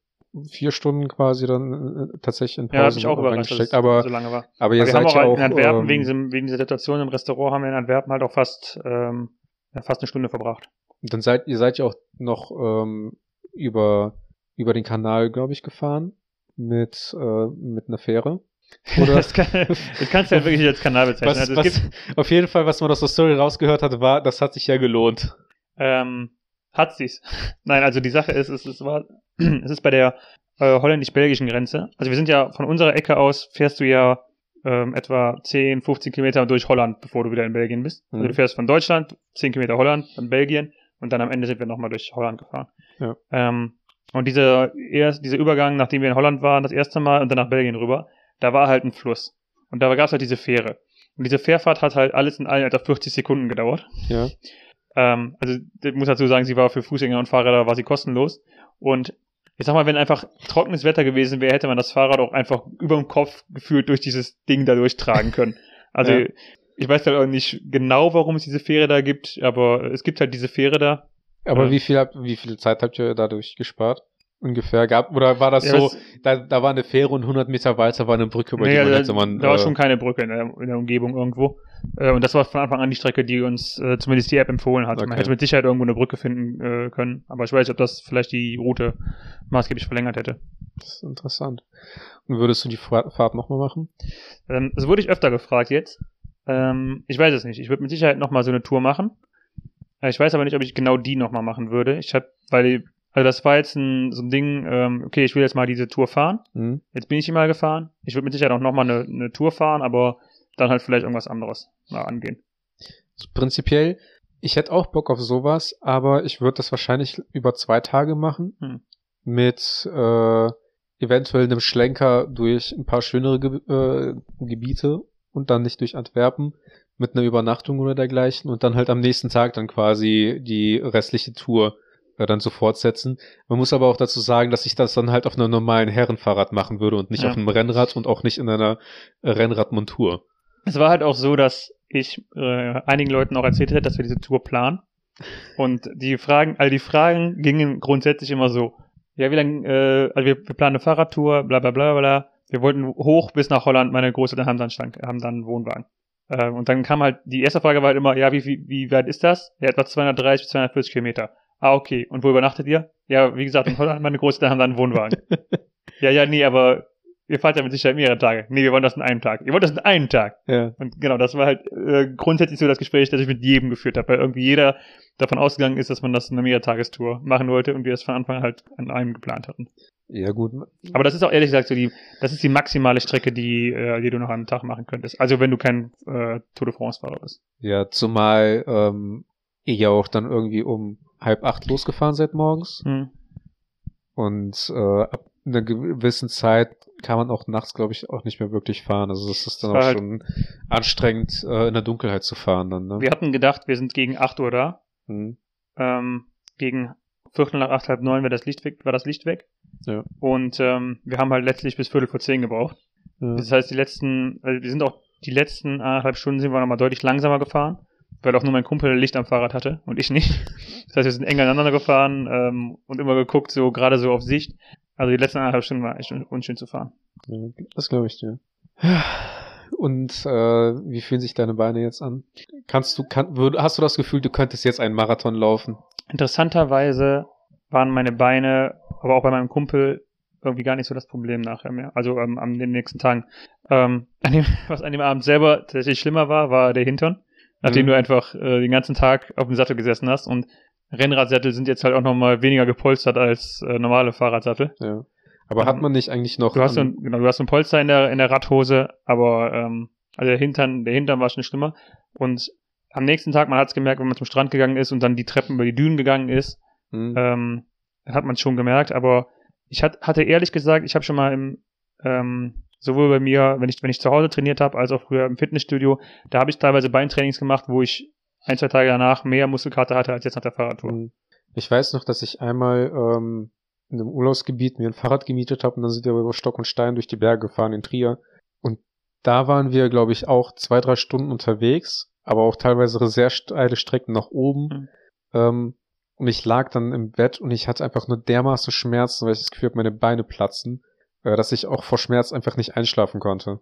Speaker 2: vier Stunden quasi dann äh, tatsächlich in Pause
Speaker 1: Ja, mich auch überrascht,
Speaker 2: Aber,
Speaker 1: so lange war.
Speaker 2: aber ihr
Speaker 1: Aber wir haben
Speaker 2: seid
Speaker 1: auch,
Speaker 2: ja
Speaker 1: halt
Speaker 2: auch.
Speaker 1: in Antwerpen,
Speaker 2: ähm,
Speaker 1: wegen, diesem, wegen dieser Situation im Restaurant, haben wir in Antwerpen halt auch fast, ähm, ja, fast eine Stunde verbracht.
Speaker 2: Dann seid ihr seid ja auch noch ähm, über über den Kanal, glaube ich, gefahren mit äh, mit einer Fähre. Oder
Speaker 1: das, kann, das kannst du ja wirklich als Kanal bezeichnen.
Speaker 2: was,
Speaker 1: also
Speaker 2: was, auf jeden Fall, was man aus der Story rausgehört hat, war, das hat sich ja gelohnt.
Speaker 1: ähm, hat sie's. Nein, also die Sache ist, es, es war, es ist bei der äh, holländisch-belgischen Grenze. Also wir sind ja von unserer Ecke aus, fährst du ja ähm, etwa 10, 15 Kilometer durch Holland, bevor du wieder in Belgien bist. Also
Speaker 2: Mhm.
Speaker 1: du fährst von Deutschland, 10 Kilometer Holland, dann Belgien und dann am Ende sind wir nochmal durch Holland gefahren.
Speaker 2: Ja.
Speaker 1: Ähm, und dieser, erst, dieser Übergang, nachdem wir in Holland waren, das erste Mal und dann nach Belgien rüber, da war halt ein Fluss. Und da gab es halt diese Fähre. Und diese Fährfahrt hat halt alles in allem etwa 40 Sekunden gedauert.
Speaker 2: Ja.
Speaker 1: Ähm, also ich muss dazu sagen, sie war für Fußgänger und Fahrräder war sie kostenlos. Und ich sag mal, wenn einfach trockenes Wetter gewesen wäre, hätte man das Fahrrad auch einfach über dem Kopf gefühlt durch dieses Ding da durchtragen können. Also
Speaker 2: Ja.
Speaker 1: ich weiß halt auch nicht genau, warum es diese Fähre da gibt, aber es gibt halt diese Fähre da.
Speaker 2: Aber
Speaker 1: Ja.
Speaker 2: wie viel habt, wie viel Zeit habt ihr dadurch gespart? Ungefähr gab oder war das
Speaker 1: Ja,
Speaker 2: so?
Speaker 1: das-
Speaker 2: Da, da war eine Fähre und 100 Meter weiter war eine Brücke, über
Speaker 1: Nee,
Speaker 2: die man
Speaker 1: da,
Speaker 2: hätte man.
Speaker 1: da war
Speaker 2: äh,
Speaker 1: schon keine Brücke in der, in der Umgebung irgendwo. Äh, und das war von Anfang an die Strecke, die uns äh, zumindest die App empfohlen hat. Man
Speaker 2: Okay.
Speaker 1: hätte mit Sicherheit irgendwo eine Brücke finden äh, können. Aber ich weiß nicht, ob das vielleicht die Route maßgeblich verlängert hätte.
Speaker 2: Das ist interessant. Und würdest du die Fa- Fahrt nochmal machen?
Speaker 1: Ähm, das wurde ich öfter gefragt jetzt. Ähm, ich weiß es nicht. Ich würde mit Sicherheit nochmal so eine Tour machen. Äh, Ich weiß aber nicht, ob ich genau die nochmal machen würde. Ich hab, weil, also das war jetzt ein, so ein Ding, ähm, okay, ich will jetzt mal diese Tour fahren.
Speaker 2: Hm?
Speaker 1: Jetzt bin ich die mal gefahren. Ich würde mit Sicherheit auch nochmal eine, eine Tour fahren, aber dann halt vielleicht irgendwas anderes mal angehen.
Speaker 2: Also prinzipiell, ich hätte auch Bock auf sowas, aber ich würde das wahrscheinlich über zwei Tage machen.
Speaker 1: Hm.
Speaker 2: Mit äh, eventuell einem Schlenker durch ein paar schönere Ge äh, Gebiete und dann nicht durch Antwerpen mit einer Übernachtung oder dergleichen und dann halt am nächsten Tag dann quasi die restliche Tour dann so fortsetzen. Man muss aber auch dazu sagen, dass ich das dann halt auf einem normalen Herrenfahrrad machen würde und nicht
Speaker 1: Ja.
Speaker 2: auf einem Rennrad und auch nicht in einer äh, Rennradmontur.
Speaker 1: Es war halt auch so, dass ich äh, einigen Leuten auch erzählt hätte, dass wir diese Tour planen. Und die Fragen, all die Fragen gingen grundsätzlich immer so, ja, wie lange, äh, also wir, wir planen eine Fahrradtour, bla bla bla bla. Wir wollten hoch bis nach Holland, meine Großeltern haben dann, stand, haben dann einen Wohnwagen. Äh, und dann kam halt, die erste Frage war halt immer, ja, wie, wie, wie weit ist das? Ja, etwa 230 bis 240 Kilometer. Ah, okay. Und wo übernachtet ihr? Ja, wie gesagt, in Holland, meine Großeltern haben dann einen Wohnwagen. ja, ja, nee, aber ihr fahrt ja mit Sicherheit mehrere Tage. Nee, wir wollen das in einem Tag. Ihr wollt das in einem Tag.
Speaker 2: Ja.
Speaker 1: Und genau, das war halt äh, grundsätzlich so das Gespräch, das ich mit jedem geführt habe, weil irgendwie jeder davon ausgegangen ist, dass man das in einer Mehrtagestour machen wollte und wir es von Anfang an halt an einem geplant hatten.
Speaker 2: Ja, gut.
Speaker 1: Aber das ist auch ehrlich gesagt so die, das ist die maximale Strecke, die, äh, die du noch an einem Tag machen könntest. Also wenn du kein äh, Tour de France-Fahrer bist.
Speaker 2: Ja, zumal ähm, ihr ja auch dann irgendwie um halb acht losgefahren seid morgens.
Speaker 1: Hm.
Speaker 2: Und äh, ab einer gewissen Zeit kann man auch nachts, glaube ich, auch nicht mehr wirklich fahren. Also das ist dann
Speaker 1: Das
Speaker 2: auch
Speaker 1: halt-
Speaker 2: schon anstrengend, äh, in der Dunkelheit zu fahren dann, ne?
Speaker 1: Wir hatten gedacht, wir sind gegen 8 Uhr da.
Speaker 2: Hm.
Speaker 1: Ähm, gegen Viertel nach acht, halb neun war das Licht weg, war das Licht weg.
Speaker 2: Ja.
Speaker 1: Und ähm, wir haben halt letztlich bis Viertel vor zehn gebraucht.
Speaker 2: Ja.
Speaker 1: Das heißt, die letzten, also wir sind auch die letzten anderthalb Stunden sind wir nochmal deutlich langsamer gefahren, weil auch nur mein Kumpel Licht am Fahrrad hatte und ich nicht. Das heißt, wir sind eng aneinander gefahren ähm, und immer geguckt, so gerade so auf Sicht. Also die letzten anderthalb Stunden war echt un- unschön zu fahren.
Speaker 2: Ja, das glaube ich dir. Und äh, wie fühlen sich deine Beine jetzt an? Kannst du, kann, hast du das Gefühl, du könntest jetzt einen Marathon laufen?
Speaker 1: Interessanterweise waren meine Beine, aber auch bei meinem Kumpel irgendwie gar nicht so das Problem nachher mehr. Also ähm, an den nächsten Tagen. Ähm, an dem, was an dem Abend selber tatsächlich schlimmer war, war der Hintern. Nachdem
Speaker 2: Mhm.
Speaker 1: du einfach äh, den ganzen Tag auf dem Sattel gesessen hast und Rennradsättel sind jetzt halt auch nochmal weniger gepolstert als äh, normale Fahrradsattel.
Speaker 2: Ja. Aber hat man nicht eigentlich noch.
Speaker 1: Du hast so ein, genau, du hast so ein Polster in der, in der Radhose, aber ähm, also der Hintern, der Hintern war schon schlimmer. Und am nächsten Tag, man hat es gemerkt, wenn man zum Strand gegangen ist und dann die Treppen über die Dünen gegangen ist,
Speaker 2: Hm.
Speaker 1: ähm, hat man es schon gemerkt, aber ich hat, hatte ehrlich gesagt, ich habe schon mal im, ähm, sowohl bei mir, wenn ich, wenn ich zu Hause trainiert habe, als auch früher im Fitnessstudio, da habe ich teilweise Beintrainings gemacht, wo ich ein, zwei Tage danach mehr Muskelkater hatte als jetzt nach der Fahrradtour.
Speaker 2: Hm. Ich weiß noch, dass ich einmal ähm, in einem Urlaubsgebiet mir ein Fahrrad gemietet habe und dann sind wir über Stock und Stein durch die Berge gefahren in Trier. Und da waren wir, glaube ich, auch zwei, drei Stunden unterwegs, aber auch teilweise sehr steile Strecken nach oben.
Speaker 1: Mhm.
Speaker 2: Ähm, und ich lag dann im Bett und ich hatte einfach nur dermaßen Schmerzen, weil ich das Gefühl habe, meine Beine platzen, dass ich auch vor Schmerz einfach nicht einschlafen konnte.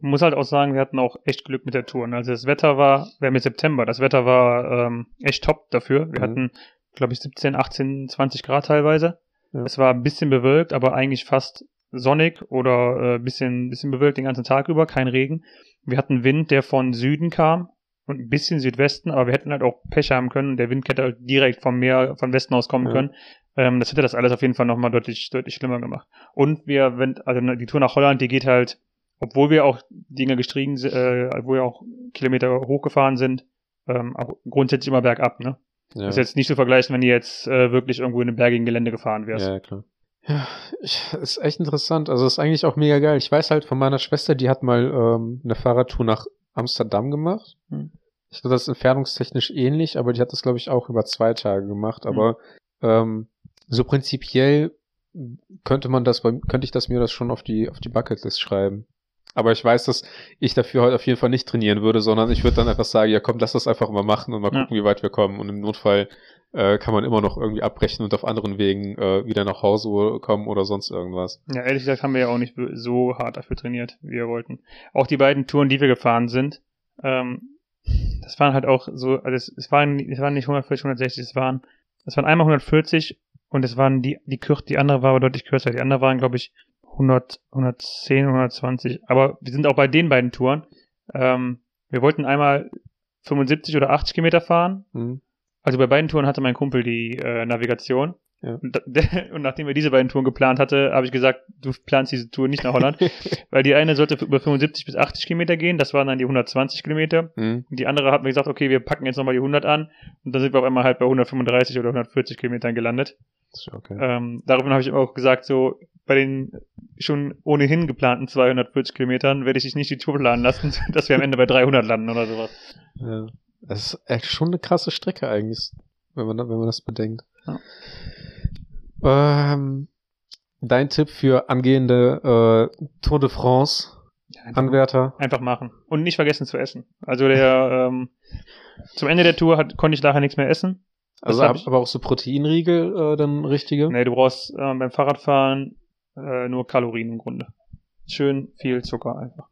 Speaker 1: Man muss halt auch sagen, wir hatten auch echt Glück mit der Tour. ne? Also das Wetter war, wir haben jetzt September, das Wetter war ähm, echt top dafür. Wir
Speaker 2: Mhm.
Speaker 1: hatten, glaube ich, 17, 18, 20 Grad teilweise.
Speaker 2: Ja.
Speaker 1: Es war ein bisschen bewölkt, aber eigentlich fast sonnig oder äh, bisschen, bisschen bewölkt den ganzen Tag über, kein Regen. Wir hatten Wind, der von Süden kam und ein bisschen Südwesten, aber wir hätten halt auch Pech haben können. Der Wind hätte halt direkt vom Meer, von Westen aus kommen
Speaker 2: Ja.
Speaker 1: können. Ähm, das hätte das alles auf jeden Fall nochmal deutlich, deutlich schlimmer gemacht. Und wir, wenn, also die Tour nach Holland, die geht halt, obwohl wir auch Dinge gestiegen, si- äh, obwohl wir auch Kilometer hochgefahren sind, ähm, auch grundsätzlich immer bergab, ne?
Speaker 2: Ja,
Speaker 1: Ist jetzt nicht zu vergleichen, wenn die jetzt äh, wirklich irgendwo in einem bergigen Gelände gefahren wärst.
Speaker 2: ja klar. Ja, ich, ist echt interessant. Also ist eigentlich auch mega geil. Ich weiß halt von meiner Schwester, die hat mal ähm, eine Fahrradtour nach Amsterdam gemacht.
Speaker 1: Hm.
Speaker 2: Ich glaube, das ist entfernungstechnisch ähnlich, aber die hat das, glaube ich, auch über zwei Tage gemacht. Aber ähm, so prinzipiell könnte man das, könnte ich das mir das schon auf die auf die Bucketlist schreiben. Aber ich weiß, dass ich dafür heute auf jeden Fall nicht trainieren würde, sondern ich würde dann einfach sagen, ja komm, lass das einfach mal machen und mal
Speaker 1: Ja.
Speaker 2: gucken, wie weit wir kommen. Und im Notfall äh, kann man immer noch irgendwie abbrechen und auf anderen Wegen äh, wieder nach Hause kommen oder sonst irgendwas.
Speaker 1: Ja, ehrlich gesagt haben wir ja auch nicht so hart dafür trainiert, wie wir wollten. Auch die beiden Touren, die wir gefahren sind, ähm, das waren halt auch so, also es, es waren, es waren nicht 140, 160, es waren, es waren einmal 140 und es waren die, die kürz, die andere war aber deutlich kürzer. Die andere waren, glaube ich, 100, 110, 120. Aber wir sind auch bei den beiden Touren. Ähm, wir wollten einmal 75 oder 80 Kilometer fahren.
Speaker 2: Hm.
Speaker 1: Also bei beiden Touren hatte mein Kumpel die äh, Navigation.
Speaker 2: Ja.
Speaker 1: Und, und nachdem wir diese beiden Touren geplant hatte, habe ich gesagt, du planst diese Tour nicht nach Holland, weil die eine sollte über 75 bis 80 Kilometer gehen, das waren dann die 120 Kilometer.
Speaker 2: Hm.
Speaker 1: Und die andere hat mir gesagt, okay, wir packen jetzt nochmal die 100 an. Und dann sind wir auf einmal halt bei 135 oder 140 Kilometern gelandet.
Speaker 2: Okay.
Speaker 1: Ähm, daraufhin habe ich auch gesagt, so bei den schon ohnehin geplanten 240 Kilometern werde ich dich nicht die Tour planen lassen, dass wir am Ende bei 300 landen oder sowas.
Speaker 2: Ja. Das ist echt schon eine krasse Strecke eigentlich, wenn man, wenn man das bedenkt.
Speaker 1: Ja.
Speaker 2: Ähm, dein Tipp für angehende äh, Tour de France
Speaker 1: Einfach,
Speaker 2: Anwärter?
Speaker 1: einfach machen. Und nicht vergessen zu essen. Also der ähm, zum Ende der Tour hat, konnte ich nachher nichts mehr essen.
Speaker 2: Also ab,
Speaker 1: ich-
Speaker 2: aber auch so Proteinriegel äh, dann richtige?
Speaker 1: Nee, du brauchst ähm, beim Fahrradfahren äh, nur Kalorien im Grunde. Schön viel Zucker einfach.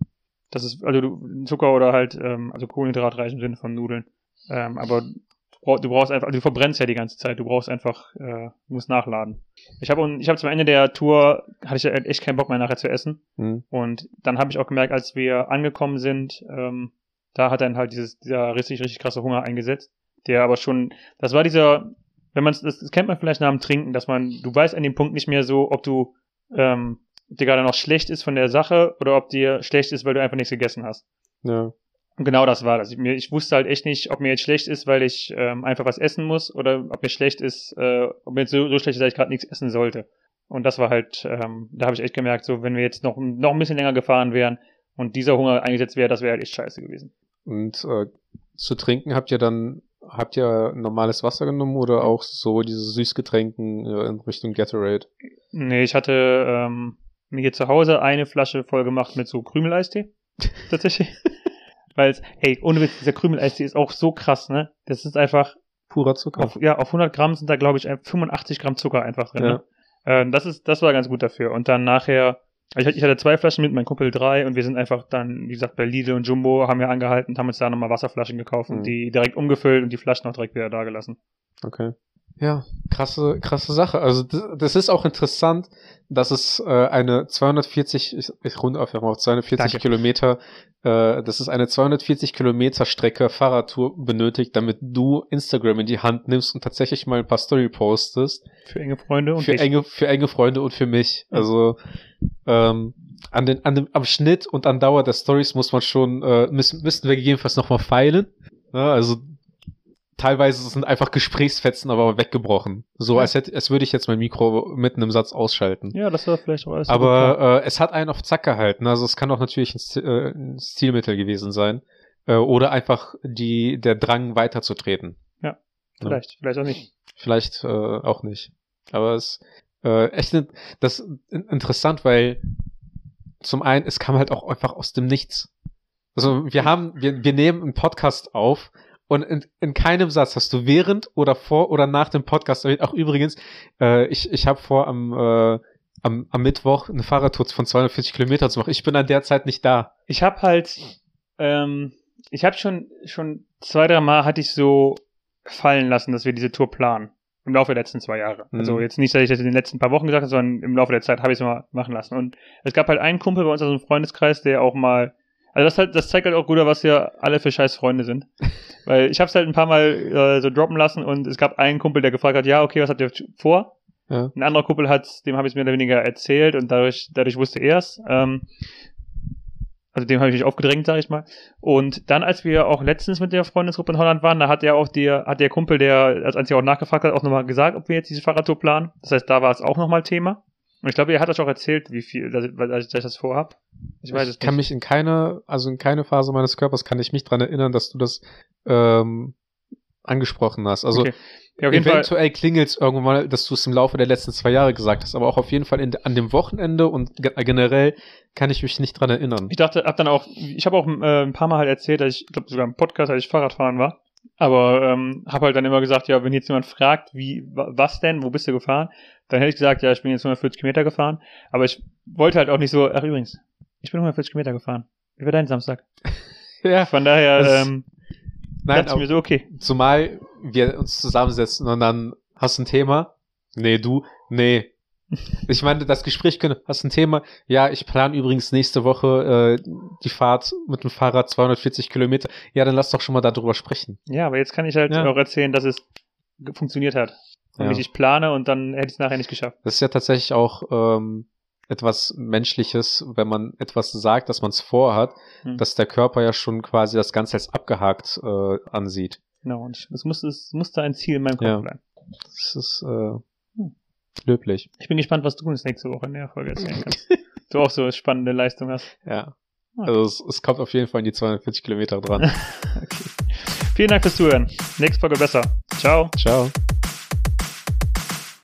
Speaker 1: Das ist, also du, Zucker oder halt, ähm, also Kohlenhydratreich im Sinne von Nudeln. Ähm, aber du brauch- du brauchst einfach, also du verbrennst ja die ganze Zeit, du brauchst einfach, äh, du musst nachladen. Ich habe ich hab zum Ende der Tour, hatte ich echt keinen Bock mehr nachher zu essen.
Speaker 2: Hm.
Speaker 1: Und dann habe ich auch gemerkt, als wir angekommen sind, ähm, da hat dann halt dieses, dieser richtig, richtig krasse Hunger eingesetzt. Der aber schon, das war dieser, wenn man das, das kennt man vielleicht nach dem Trinken, dass man, du weißt an dem Punkt nicht mehr so, ob du, ähm, ob dir gerade noch schlecht ist von der Sache oder ob dir schlecht ist, weil du einfach nichts gegessen hast.
Speaker 2: Ja.
Speaker 1: Und genau das war das. Ich, mir, ich wusste halt echt nicht, ob mir jetzt schlecht ist, weil ich ähm, einfach was essen muss oder ob mir schlecht ist, äh, ob mir jetzt so, so schlecht ist, dass ich gerade nichts essen sollte. Und das war halt, ähm, da habe ich echt gemerkt, so wenn wir jetzt noch, noch ein bisschen länger gefahren wären und dieser Hunger eingesetzt wäre, das wäre halt echt scheiße gewesen.
Speaker 2: Und äh, zu trinken habt ihr dann, habt ihr normales Wasser genommen oder auch so diese Süßgetränken äh, in Richtung Gatorade?
Speaker 1: Nee, ich hatte ähm, mir hier zu Hause eine Flasche voll gemacht mit so Krümeleistee. Tatsächlich. Weil es, hey, ohne Witz, dieser Krümeleistee ist auch so krass, ne? Das ist einfach,
Speaker 2: Purer Zucker.
Speaker 1: auf, ja, auf 100 Gramm sind da, glaube ich, 85 Gramm Zucker einfach drin.
Speaker 2: Ja.
Speaker 1: Ne? Ähm, das ist, das war ganz gut dafür. Und dann nachher, ich, hatte- ich hatte zwei Flaschen mit, mein Kumpel drei und wir sind einfach dann, wie gesagt, bei Lidl und Jumbo haben wir angehalten, haben uns da nochmal Wasserflaschen gekauft
Speaker 2: Mhm.
Speaker 1: und die direkt umgefüllt und die Flaschen auch direkt wieder da gelassen.
Speaker 2: Okay. Ja, krasse, krasse Sache. Also das, das ist auch interessant, dass es äh, eine 240, ich, ich runde einfach mal auf 240
Speaker 1: Danke.
Speaker 2: Kilometer, äh, dass es eine 240 Kilometer Strecke Fahrradtour benötigt, damit du Instagram in die Hand nimmst und tatsächlich mal ein paar Story postest.
Speaker 1: Für enge Freunde und
Speaker 2: für
Speaker 1: ich.
Speaker 2: enge, für enge Freunde und für mich.
Speaker 1: Ja.
Speaker 2: Also ähm, an den, an dem, am Schnitt und an Dauer der Stories muss man schon, äh, müssen, müssten wir gegebenenfalls nochmal feilen. Ja, also teilweise sind einfach Gesprächsfetzen aber weggebrochen. So
Speaker 1: Ja.
Speaker 2: als hätte, als würde ich jetzt mein Mikro mitten im Satz ausschalten.
Speaker 1: Ja, das war vielleicht auch alles. ja.
Speaker 2: Aber äh, es hat einen auf Zack gehalten. Also es kann auch natürlich ein, äh, ein Stilmittel gewesen sein. Äh, oder einfach die, der Drang weiterzutreten.
Speaker 1: vielleicht, vielleicht auch nicht.
Speaker 2: Vielleicht äh, auch nicht. Aber es äh, echt in- das in- interessant, weil zum einen, es kam halt auch einfach aus dem Nichts. Also wir haben, wir, wir nehmen einen Podcast auf und in, in keinem Satz hast du während oder vor oder nach dem Podcast erwähnt. Auch übrigens, äh, ich, ich habe vor am, äh, am, am Mittwoch eine Fahrradtour von 240 Kilometer zu machen. Ich bin an der Zeit nicht da.
Speaker 1: Ich habe halt, ähm, ich habe schon, schon zwei, drei Mal hatte ich so fallen lassen, dass wir diese Tour planen. Im Laufe der letzten zwei Jahre.
Speaker 2: Mhm.
Speaker 1: Also jetzt nicht, dass ich das in den letzten paar Wochen gesagt habe, sondern im Laufe der Zeit habe ich es mal machen lassen. Und es gab halt einen Kumpel bei uns aus dem Freundeskreis, der auch mal, also das halt, das zeigt halt auch gut, was wir alle für scheiß Freunde sind. Weil ich habe es halt ein paar Mal äh, so droppen lassen und es gab einen Kumpel, der gefragt hat, ja, okay, was habt ihr vor?
Speaker 2: Ja.
Speaker 1: Ein anderer Kumpel hat, dem habe ich es mehr oder weniger erzählt und dadurch, dadurch wusste er es. Ähm, also dem habe ich mich aufgedrängt, sage ich mal. Und dann, als wir auch letztens mit der Freundesgruppe in Holland waren, da hat ja auch der, hat der Kumpel, der als einziger auch nachgefragt hat, auch nochmal gesagt, ob wir jetzt diese Fahrradtour planen. Das heißt, da war es auch nochmal Thema. Und ich glaube, er hat euch auch erzählt, wie viel, dass, ich- dass ich das vorhab. Ich weiß es
Speaker 2: kann
Speaker 1: nicht.
Speaker 2: mich in keine, also in keine Phase meines Körpers kann ich mich dran erinnern, dass du das ähm, angesprochen hast. Also
Speaker 1: Okay. Ja, jeden Fall.
Speaker 2: eventuell klingelt es irgendwann mal, dass du es im Laufe der letzten zwei Jahre gesagt hast, aber auch auf jeden Fall in, an dem Wochenende und ge generell kann ich mich nicht dran erinnern.
Speaker 1: Ich dachte, hab dann auch, ich habe auch äh, ein paar Mal halt erzählt, dass ich, ich glaube sogar im Podcast, als ich Fahrradfahren war. Aber ähm, habe halt dann immer gesagt, ja, wenn jetzt jemand fragt, wie, wa- was denn, wo bist du gefahren, dann hätte ich gesagt, ja, ich bin jetzt 140 Kilometer gefahren. Aber ich wollte halt auch nicht so, ach übrigens, ich bin 140 Kilometer gefahren. Wie war dein Samstag?
Speaker 2: Ja,
Speaker 1: Von daher,
Speaker 2: Das-
Speaker 1: ähm,
Speaker 2: nein,
Speaker 1: dachte ich mir so, okay.
Speaker 2: zumal wir uns zusammensetzen und dann hast du ein Thema. Nee, du, nee. Ich meine, das Gespräch könnte, hast ein Thema. Ja, ich plane übrigens nächste Woche äh, die Fahrt mit dem Fahrrad 240 Kilometer. Ja, dann lass doch schon mal darüber sprechen.
Speaker 1: Ja, aber jetzt kann ich halt
Speaker 2: Ja.
Speaker 1: auch erzählen, dass es funktioniert hat. Und
Speaker 2: Ja.
Speaker 1: ich plane und dann hätte ich es nachher nicht geschafft.
Speaker 2: Das ist ja tatsächlich auch ähm, etwas Menschliches, wenn man etwas sagt, dass man es vorhat,
Speaker 1: Hm.
Speaker 2: dass der Körper ja schon quasi das Ganze als abgehakt äh, ansieht.
Speaker 1: Genau, und es musste, es musste ein Ziel in meinem Kopf
Speaker 2: Ja.
Speaker 1: bleiben.
Speaker 2: Das ist äh, löblich.
Speaker 1: Ich bin gespannt, was du uns nächste Woche in der Folge erzählen kannst. du auch so spannende Leistung hast.
Speaker 2: Ja.
Speaker 1: Ah.
Speaker 2: Also es, es kommt auf jeden Fall in die 240 Kilometer dran.
Speaker 1: Okay. Vielen Dank fürs Zuhören. Nächste Folge besser. Ciao.
Speaker 2: Ciao.